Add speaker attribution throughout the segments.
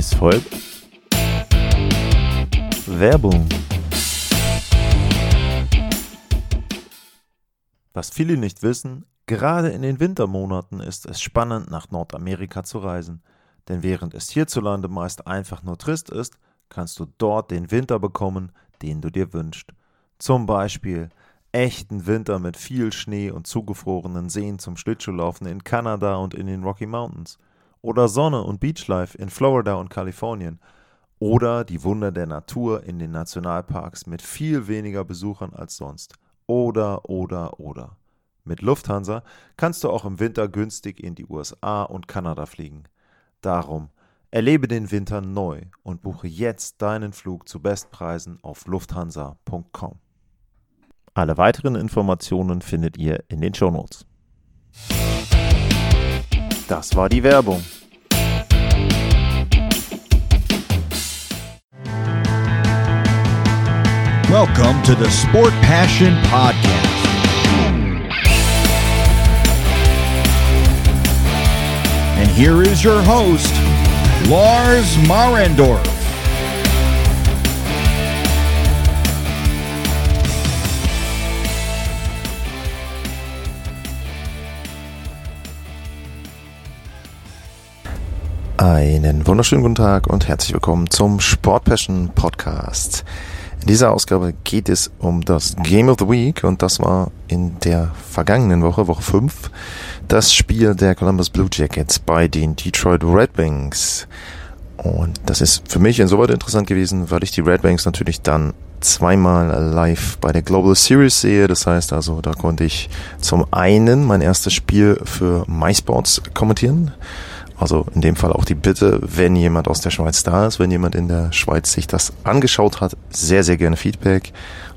Speaker 1: Es folgt Werbung. Was viele nicht wissen, gerade in den Wintermonaten ist es spannend, nach Nordamerika zu reisen. Denn während es hierzulande meist einfach nur trist ist, kannst du dort den Winter bekommen, den du dir wünschst. Zum Beispiel echten Winter mit viel Schnee und zugefrorenen Seen zum Schlittschuhlaufen in Kanada und in den Rocky Mountains. Oder Sonne und Beachlife in Florida und Kalifornien. Oder die Wunder der Natur in den Nationalparks mit viel weniger Besuchern als sonst. Oder, oder, oder. Mit Lufthansa kannst du auch im Winter günstig in die USA und Kanada fliegen. Darum, erlebe den Winter neu und buche jetzt deinen Flug zu Bestpreisen auf lufthansa.com. Alle weiteren Informationen findet ihr in den Shownotes. Das war die Werbung.
Speaker 2: Welcome to the Sport Passion Podcast. And here is your host, Lars Marendorf.
Speaker 1: Einen wunderschönen guten Tag und herzlich willkommen zum Sport Passion Podcast. In dieser Ausgabe geht es um das Game of the Week und das war in der vergangenen Woche, Woche 5, das Spiel der Columbus Blue Jackets bei den Detroit Red Wings. Und das ist für mich insoweit interessant gewesen, weil ich die Red Wings natürlich dann zweimal live bei der Global Series sehe. Das heißt also, da konnte ich zum einen mein erstes Spiel für MySports kommentieren also in dem Fall auch die Bitte, wenn jemand aus der Schweiz da ist, wenn jemand in der Schweiz sich das angeschaut hat, sehr, sehr gerne Feedback.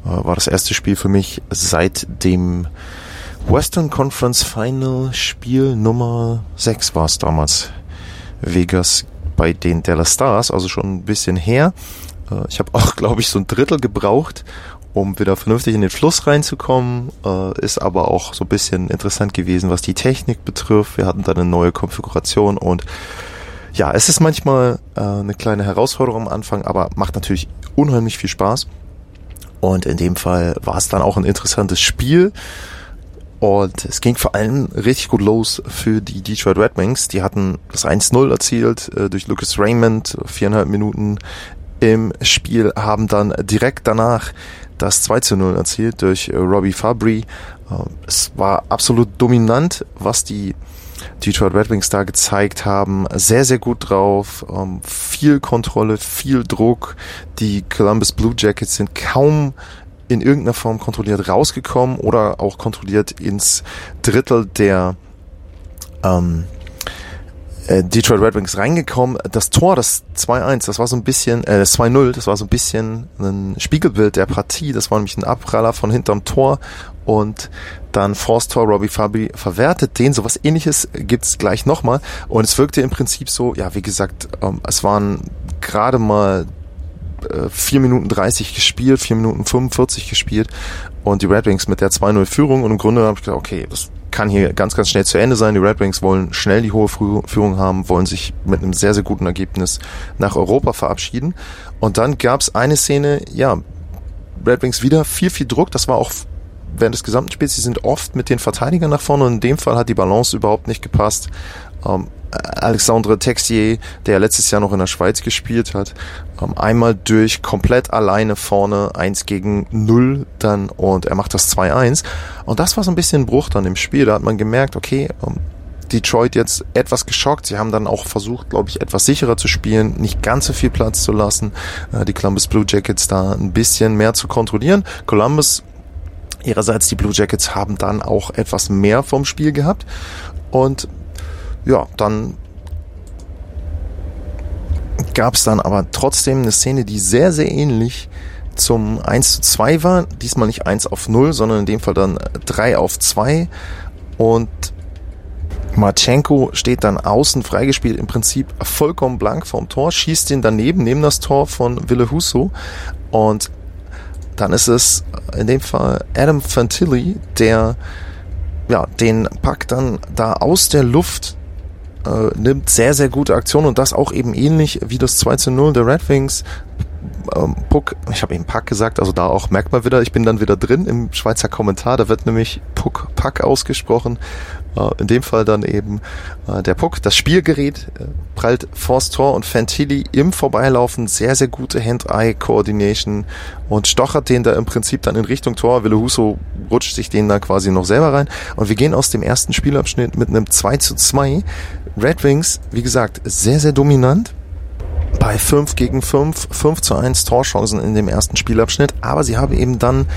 Speaker 1: Äh, war das erste Spiel für mich seit dem Western Conference Final Spiel Nummer 6 war es damals. Vegas bei den Dallas Stars, also schon ein bisschen her. Äh, ich habe auch, glaube ich, so ein Drittel gebraucht, um wieder vernünftig in den Fluss reinzukommen. Äh, ist aber auch so ein bisschen interessant gewesen, was die Technik betrifft. Wir hatten da eine neue Konfiguration und ja, es ist manchmal äh, eine kleine Herausforderung am Anfang, aber macht natürlich unheimlich viel Spaß. Und in dem Fall war es dann auch ein interessantes Spiel. Und es ging vor allem richtig gut los für die Detroit Red Wings. Die hatten das 1-0 erzielt äh, durch Lucas Raymond, viereinhalb Minuten im Spiel, haben dann direkt danach das 2 zu 0 erzielt durch äh, Robbie Fabry. Äh, es war absolut dominant, was die Detroit Red Wings da gezeigt haben. Sehr, sehr gut drauf. Ähm, viel Kontrolle, viel Druck. Die Columbus Blue Jackets sind kaum in irgendeiner Form kontrolliert rausgekommen oder auch kontrolliert ins Drittel der ähm, äh, Detroit Red Wings reingekommen. Das Tor, das 2-1, das war so ein bisschen, äh, das 2-0, das war so ein bisschen ein Spiegelbild der Partie. Das war nämlich ein Abpraller von hinterm Tor und dann Force Tor Robbie Fabi verwertet den. Sowas ähnliches gibt's gleich nochmal. Und es wirkte im Prinzip so, ja, wie gesagt, ähm, es waren gerade mal äh, 4 Minuten 30 gespielt, 4 Minuten 45 gespielt und die Red Wings mit der 2-0 Führung und im Grunde habe ich gedacht, okay, das kann hier ganz, ganz schnell zu Ende sein. Die Red Wings wollen schnell die hohe Führung haben, wollen sich mit einem sehr, sehr guten Ergebnis nach Europa verabschieden. Und dann gab es eine Szene, ja, Red Wings wieder viel, viel Druck. Das war auch während des gesamten Spiels. Sie sind oft mit den Verteidigern nach vorne und in dem Fall hat die Balance überhaupt nicht gepasst. Ähm, Alexandre Texier, der letztes Jahr noch in der Schweiz gespielt hat, ähm, einmal durch komplett alleine vorne, eins gegen null dann und er macht das 2-1. Und das war so ein bisschen ein Bruch dann im Spiel. Da hat man gemerkt, okay, ähm, Detroit jetzt etwas geschockt. Sie haben dann auch versucht, glaube ich, etwas sicherer zu spielen, nicht ganz so viel Platz zu lassen, äh, die Columbus Blue Jackets da ein bisschen mehr zu kontrollieren. Columbus Ihrerseits die Blue Jackets haben dann auch etwas mehr vom Spiel gehabt und ja, dann gab es dann aber trotzdem eine Szene, die sehr, sehr ähnlich zum 1 zu 2 war. Diesmal nicht 1 auf 0, sondern in dem Fall dann 3 auf 2. Und Marchenko steht dann außen freigespielt, im Prinzip vollkommen blank vom Tor, schießt ihn daneben, neben das Tor von Wille Husso. Und dann ist es in dem Fall Adam Fantilli, der ja, den Pack dann da aus der Luft äh, nimmt sehr, sehr gute Aktionen und das auch eben ähnlich wie das 2 zu 0 der Red Wings. Ähm, Puck, ich habe eben Pack gesagt, also da auch merkt man wieder, ich bin dann wieder drin im Schweizer Kommentar, da wird nämlich Puck Pack ausgesprochen. Äh, in dem Fall dann eben äh, der Puck, das Spielgerät äh, prallt vors Tor und Fantilli im Vorbeilaufen. Sehr, sehr gute Hand-Eye-Coordination. Und stochert den da im Prinzip dann in Richtung Tor. Wille Huso rutscht sich den da quasi noch selber rein. Und wir gehen aus dem ersten Spielabschnitt mit einem 2 zu 2. Red Wings, wie gesagt, sehr, sehr dominant. Bei 5 gegen 5, 5 zu 1 Torchancen in dem ersten Spielabschnitt, aber sie haben eben dann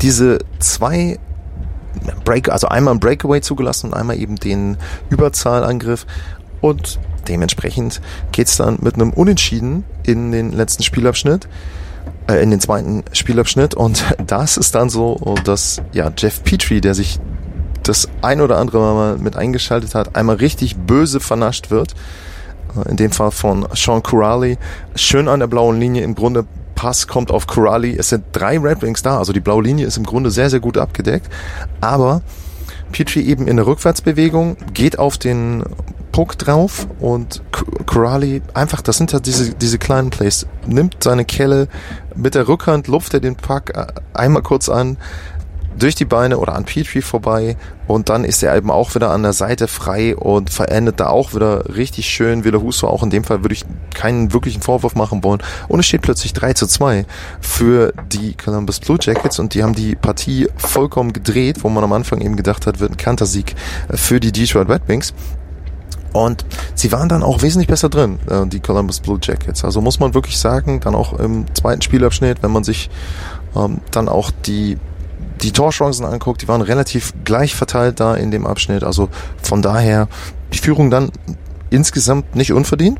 Speaker 1: diese zwei Break, also einmal ein Breakaway zugelassen und einmal eben den Überzahlangriff und dementsprechend geht's dann mit einem Unentschieden in den letzten Spielabschnitt, äh, in den zweiten Spielabschnitt und das ist dann so, dass ja Jeff Petrie, der sich das ein oder andere Mal mit eingeschaltet hat, einmal richtig böse vernascht wird. Äh, in dem Fall von Sean Corrali. Schön an der blauen Linie. Im Grunde Pass kommt auf Corrali. Es sind drei Red Wings da. Also die blaue Linie ist im Grunde sehr, sehr gut abgedeckt. Aber Petrie eben in der Rückwärtsbewegung, geht auf den Puck drauf und Corrali einfach, das sind ja diese, diese kleinen Plays, nimmt seine Kelle mit der Rückhand, lupft er den Puck äh, einmal kurz an, durch die Beine oder an Petrie vorbei und dann ist er eben auch wieder an der Seite frei und verendet da auch wieder richtig schön. Wille Huso auch in dem Fall würde ich keinen wirklichen Vorwurf machen wollen. Und es steht plötzlich 3 zu 2 für die Columbus Blue Jackets und die haben die Partie vollkommen gedreht, wo man am Anfang eben gedacht hat, wird ein Kantersieg für die Detroit Red Wings. Und sie waren dann auch wesentlich besser drin, äh, die Columbus Blue Jackets. Also muss man wirklich sagen, dann auch im zweiten Spielabschnitt, wenn man sich ähm, dann auch die die Torchancen anguckt, die waren relativ gleich verteilt da in dem Abschnitt. Also von daher die Führung dann insgesamt nicht unverdient.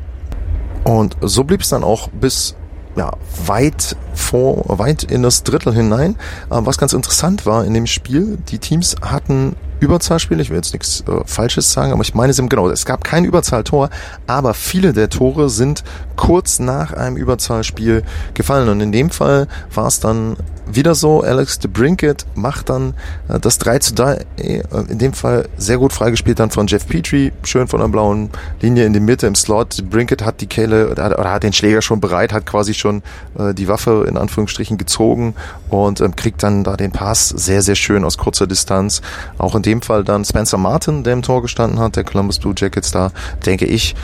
Speaker 1: Und so blieb es dann auch bis ja, weit vor, weit in das Drittel hinein. Was ganz interessant war in dem Spiel, die Teams hatten Überzahlspiel. Ich will jetzt nichts äh, Falsches sagen, aber ich meine es genau. Es gab kein Überzahltor, aber viele der Tore sind kurz nach einem Überzahlspiel gefallen. Und in dem Fall war es dann wieder so. Alex de Brinket macht dann äh, das 3 zu 3. Äh, in dem Fall sehr gut freigespielt dann von Jeff Petrie. Schön von der blauen Linie in die Mitte im Slot. De Brinket hat die Kehle oder, oder hat den Schläger schon bereit, hat quasi schon äh, die Waffe in Anführungsstrichen gezogen und ähm, kriegt dann da den Pass sehr, sehr schön aus kurzer Distanz. Auch in dem Fall dann Spencer Martin, der im Tor gestanden hat, der Columbus Blue Jackets da, denke ich,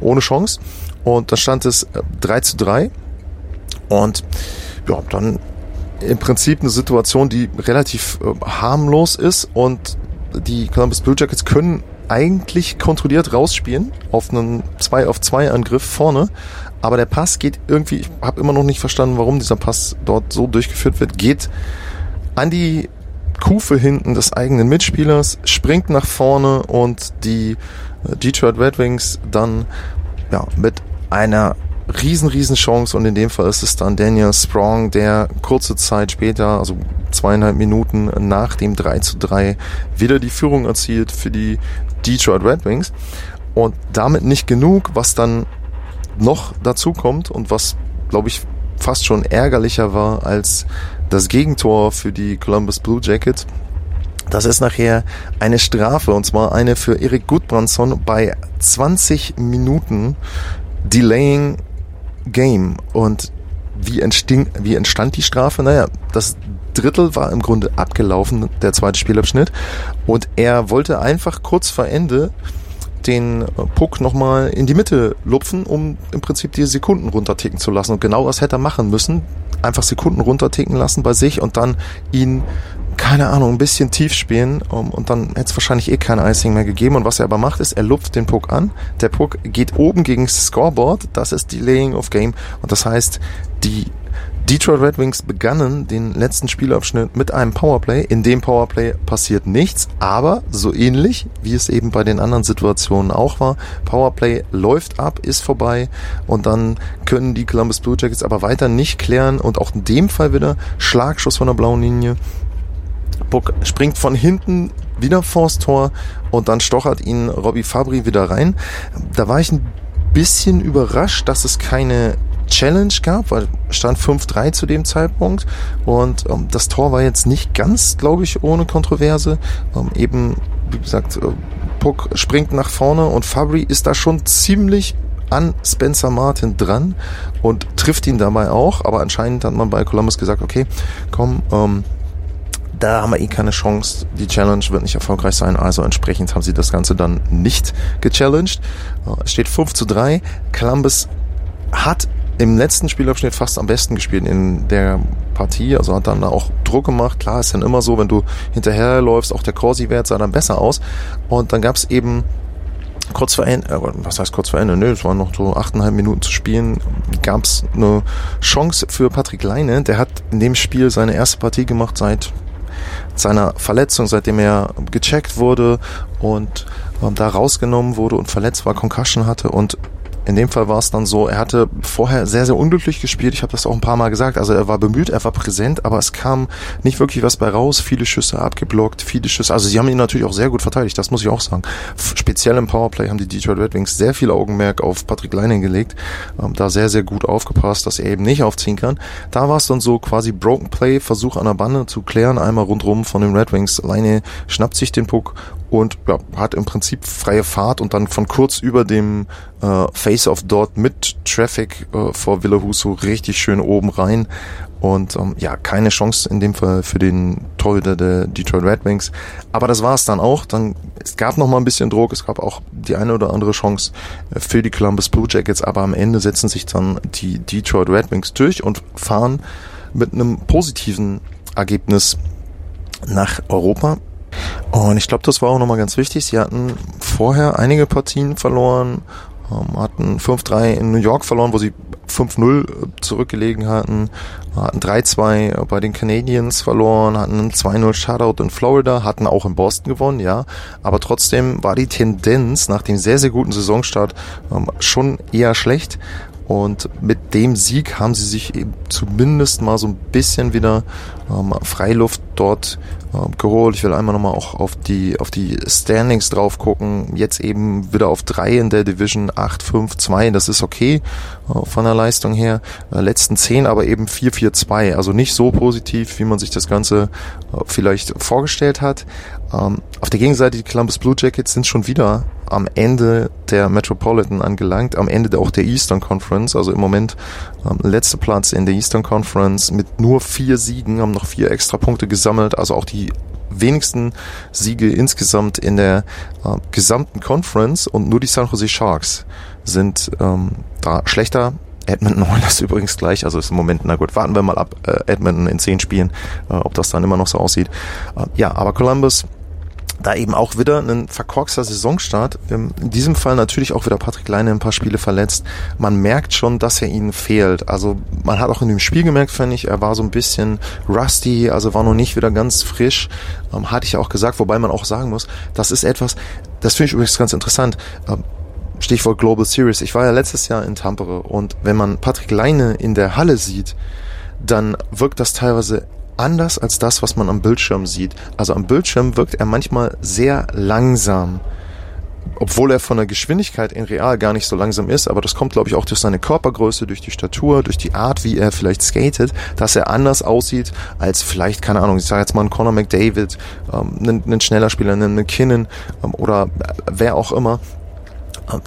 Speaker 1: ohne Chance. Und da stand es 3 zu 3. Und ja, dann im Prinzip eine Situation, die relativ äh, harmlos ist und die Columbus Blue Jackets können eigentlich kontrolliert rausspielen auf einen 2 auf 2 Angriff vorne, aber der Pass geht irgendwie, ich habe immer noch nicht verstanden, warum dieser Pass dort so durchgeführt wird, geht an die Kufe hinten des eigenen Mitspielers, springt nach vorne und die äh, Detroit Red Wings dann ja, mit einer riesen, riesen Chance und in dem Fall ist es dann Daniel Sprong, der kurze Zeit später, also zweieinhalb Minuten nach dem 3 zu 3 wieder die Führung erzielt für die Detroit Red Wings und damit nicht genug, was dann noch dazu kommt und was, glaube ich, fast schon ärgerlicher war als das Gegentor für die Columbus Blue Jackets. Das ist nachher eine Strafe und zwar eine für Erik Gudbrandsson bei 20 Minuten Delaying Game. Und wie, entsting, wie entstand die Strafe? Naja, das Drittel war im Grunde abgelaufen, der zweite Spielabschnitt. Und er wollte einfach kurz vor Ende den Puck nochmal in die Mitte lupfen, um im Prinzip die Sekunden runterticken zu lassen. Und genau das hätte er machen müssen. Einfach Sekunden runterticken lassen bei sich und dann ihn keine Ahnung, ein bisschen tief spielen um, und dann hätte es wahrscheinlich eh kein Icing mehr gegeben. Und was er aber macht, ist, er lupft den Puck an. Der Puck geht oben gegen das Scoreboard. Das ist Delaying of Game. Und das heißt, die Detroit Red Wings begannen den letzten Spielabschnitt mit einem Powerplay. In dem Powerplay passiert nichts, aber so ähnlich wie es eben bei den anderen Situationen auch war. Powerplay läuft ab, ist vorbei und dann können die Columbus Blue Jackets aber weiter nicht klären und auch in dem Fall wieder Schlagschuss von der blauen Linie Puck springt von hinten wieder vors Tor und dann stochert ihn Robbie Fabri wieder rein. Da war ich ein bisschen überrascht, dass es keine Challenge gab, weil stand 5-3 zu dem Zeitpunkt und ähm, das Tor war jetzt nicht ganz, glaube ich, ohne Kontroverse. Ähm, eben, wie gesagt, äh, Puck springt nach vorne und Fabry ist da schon ziemlich an Spencer Martin dran und trifft ihn dabei auch, aber anscheinend hat man bei Columbus gesagt, okay, komm, ähm, da haben wir eh keine Chance. Die Challenge wird nicht erfolgreich sein, also entsprechend haben sie das Ganze dann nicht gechallenged. Äh, es steht 5 zu 3. Columbus hat im letzten Spielabschnitt fast am besten gespielt in der Partie, also hat dann auch Druck gemacht. Klar, ist dann immer so, wenn du hinterherläufst, auch der Corsi-Wert sah dann besser aus. Und dann gab es eben kurz vor Ende, äh, was heißt kurz vor Ende? Nö, es waren noch so achteinhalb Minuten zu spielen. Gab es eine Chance für Patrick Leine. Der hat in dem Spiel seine erste Partie gemacht seit seiner Verletzung, seitdem er gecheckt wurde und ähm, da rausgenommen wurde und verletzt war, Concussion hatte und in dem Fall war es dann so, er hatte vorher sehr, sehr unglücklich gespielt. Ich habe das auch ein paar Mal gesagt. Also er war bemüht, er war präsent, aber es kam nicht wirklich was bei raus. Viele Schüsse abgeblockt, viele Schüsse. Also sie haben ihn natürlich auch sehr gut verteidigt, das muss ich auch sagen. Speziell im Powerplay haben die Detroit Red Wings sehr viel Augenmerk auf Patrick Leinen gelegt. Ähm, da sehr, sehr gut aufgepasst, dass er eben nicht aufziehen kann. Da war es dann so quasi Broken Play, Versuch an der Bande zu klären, einmal rundrum von den Red Wings. Leine schnappt sich den Puck und ja, hat im Prinzip freie Fahrt und dann von kurz über dem äh, Face-Off dort mit Traffic äh, vor Villahuso richtig schön oben rein und ähm, ja, keine Chance in dem Fall für den Torhüter der Detroit Red Wings. Aber das war es dann auch. Dann, es gab noch mal ein bisschen Druck, es gab auch die eine oder andere Chance äh, für die Columbus Blue Jackets, aber am Ende setzen sich dann die Detroit Red Wings durch und fahren mit einem positiven Ergebnis nach Europa und ich glaube, das war auch nochmal ganz wichtig. Sie hatten vorher einige Partien verloren, ähm, hatten 5-3 in New York verloren, wo sie 5-0 zurückgelegen hatten, hatten 3-2 bei den Canadiens verloren, hatten einen 2-0 Shutout in Florida, hatten auch in Boston gewonnen, ja. Aber trotzdem war die Tendenz nach dem sehr, sehr guten Saisonstart ähm, schon eher schlecht. Und mit dem Sieg haben sie sich eben zumindest mal so ein bisschen wieder ähm, Freiluft dort ähm, geholt. Ich will einmal nochmal auch auf die, auf die Standings drauf gucken. Jetzt eben wieder auf drei in der Division, 8, 5, 2. Das ist okay äh, von der Leistung her. Äh, letzten zehn aber eben 4, 4, 2. Also nicht so positiv, wie man sich das Ganze äh, vielleicht vorgestellt hat. Ähm, auf der Gegenseite, die Columbus Blue Jackets sind schon wieder am Ende der Metropolitan angelangt, am Ende auch der Eastern Conference, also im Moment ähm, letzter Platz in der Eastern Conference mit nur vier Siegen, haben noch vier extra Punkte gesammelt, also auch die wenigsten Siege insgesamt in der äh, gesamten Conference und nur die San Jose Sharks sind ähm, da schlechter. Edmonton Oilers übrigens gleich, also ist im Moment, na gut, warten wir mal ab, äh, Edmonton in zehn Spielen, äh, ob das dann immer noch so aussieht. Äh, ja, aber Columbus da eben auch wieder ein verkorkster Saisonstart. In diesem Fall natürlich auch wieder Patrick Leine ein paar Spiele verletzt. Man merkt schon, dass er ihnen fehlt. Also man hat auch in dem Spiel gemerkt, fand ich, er war so ein bisschen rusty, also war noch nicht wieder ganz frisch. Ähm, hatte ich ja auch gesagt, wobei man auch sagen muss, das ist etwas, das finde ich übrigens ganz interessant. Ähm, Stichwort Global Series. Ich war ja letztes Jahr in Tampere und wenn man Patrick Leine in der Halle sieht, dann wirkt das teilweise anders als das, was man am Bildschirm sieht. Also am Bildschirm wirkt er manchmal sehr langsam. Obwohl er von der Geschwindigkeit in real gar nicht so langsam ist, aber das kommt, glaube ich, auch durch seine Körpergröße, durch die Statur, durch die Art, wie er vielleicht skatet, dass er anders aussieht als vielleicht, keine Ahnung, ich sage jetzt mal ein Conor McDavid, ähm, ein, ein schneller Spieler, ein McKinnon ähm, oder wer auch immer,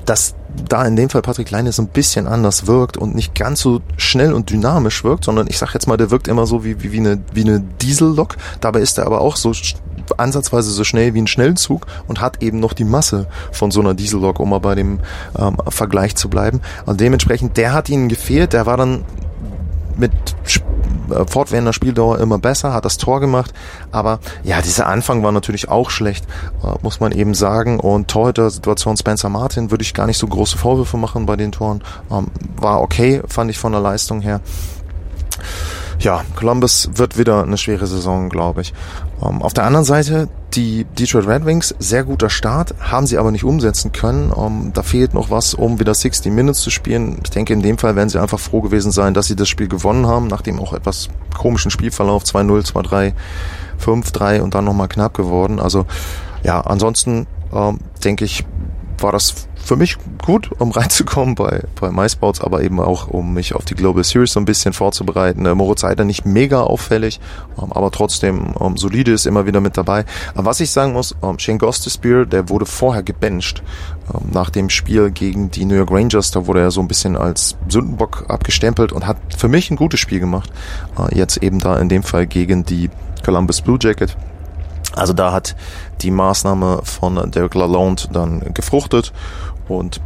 Speaker 1: dass da in dem Fall Patrick Leine so ein bisschen anders wirkt und nicht ganz so schnell und dynamisch wirkt, sondern ich sag jetzt mal, der wirkt immer so wie, wie, wie eine, wie eine Diesellok. Dabei ist er aber auch so ansatzweise so schnell wie ein Schnellzug und hat eben noch die Masse von so einer Diesellok, um mal bei dem ähm, Vergleich zu bleiben. Und dementsprechend, der hat ihnen gefehlt, der war dann mit fortwährender Spieldauer immer besser, hat das Tor gemacht. Aber ja, dieser Anfang war natürlich auch schlecht, äh, muss man eben sagen. Und Torhüter-Situation Spencer Martin würde ich gar nicht so große Vorwürfe machen bei den Toren. Ähm, war okay, fand ich von der Leistung her ja, Columbus wird wieder eine schwere Saison, glaube ich. Ähm, auf der anderen Seite, die Detroit Red Wings, sehr guter Start, haben sie aber nicht umsetzen können. Ähm, da fehlt noch was, um wieder 60 Minutes zu spielen. Ich denke, in dem Fall werden sie einfach froh gewesen sein, dass sie das Spiel gewonnen haben, nach dem auch etwas komischen Spielverlauf 2-0, 2-3, 5-3 und dann nochmal knapp geworden. Also ja, ansonsten ähm, denke ich, war das für mich gut, um reinzukommen bei, bei MySports, aber eben auch, um mich auf die Global Series so ein bisschen vorzubereiten. Äh, Moritz Seider nicht mega auffällig, ähm, aber trotzdem ähm, solide ist immer wieder mit dabei. Aber was ich sagen muss, ähm, Shane Gostisbehere, der wurde vorher gebencht ähm, nach dem Spiel gegen die New York Rangers. Da wurde er so ein bisschen als Sündenbock abgestempelt und hat für mich ein gutes Spiel gemacht. Äh, jetzt eben da in dem Fall gegen die Columbus Blue Jacket. Also da hat die Maßnahme von Derek Lalonde dann gefruchtet und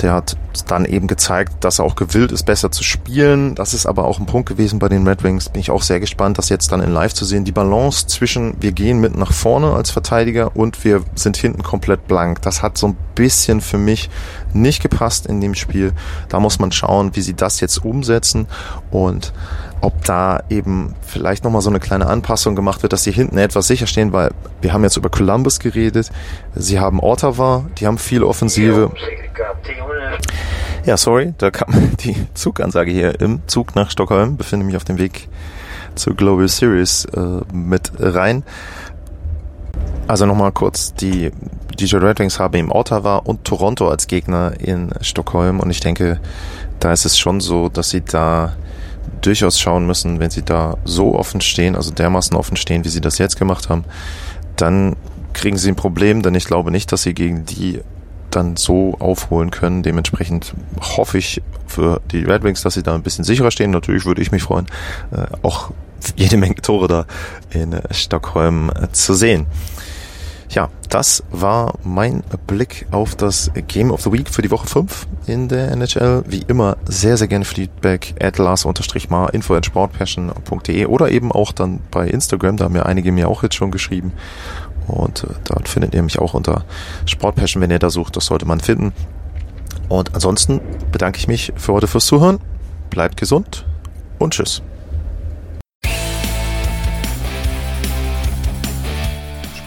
Speaker 1: der hat dann eben gezeigt, dass er auch gewillt ist, besser zu spielen. Das ist aber auch ein Punkt gewesen bei den Red Wings. Bin ich auch sehr gespannt, das jetzt dann in Live zu sehen. Die Balance zwischen wir gehen mit nach vorne als Verteidiger und wir sind hinten komplett blank. Das hat so ein bisschen für mich nicht gepasst in dem Spiel. Da muss man schauen, wie sie das jetzt umsetzen und ob da eben vielleicht nochmal so eine kleine Anpassung gemacht wird, dass sie hinten etwas sicher stehen, weil wir haben jetzt über Columbus geredet, sie haben Ottawa, die haben viel Offensive. Ja, sorry, da kam die Zugansage hier im Zug nach Stockholm, befinde mich auf dem Weg zur Global Series äh, mit rein. Also nochmal kurz, die DJ Red Wings haben eben Ottawa und Toronto als Gegner in Stockholm und ich denke, da ist es schon so, dass sie da durchaus schauen müssen, wenn sie da so offen stehen, also dermaßen offen stehen, wie sie das jetzt gemacht haben, dann kriegen sie ein Problem, denn ich glaube nicht, dass sie gegen die dann so aufholen können. Dementsprechend hoffe ich für die Red Wings, dass sie da ein bisschen sicherer stehen. Natürlich würde ich mich freuen, äh, auch jede Menge Tore da in Stockholm zu sehen. Ja, das war mein Blick auf das Game of the Week für die Woche 5 in der NHL. Wie immer sehr, sehr gerne Feedback at Lars-Mar info at sportpassion.de oder eben auch dann bei Instagram, da haben ja einige mir auch jetzt schon geschrieben. Und äh, dort findet ihr mich auch unter Sportpassion, wenn ihr da sucht, das sollte man finden. Und ansonsten bedanke ich mich für heute fürs Zuhören. Bleibt gesund und tschüss.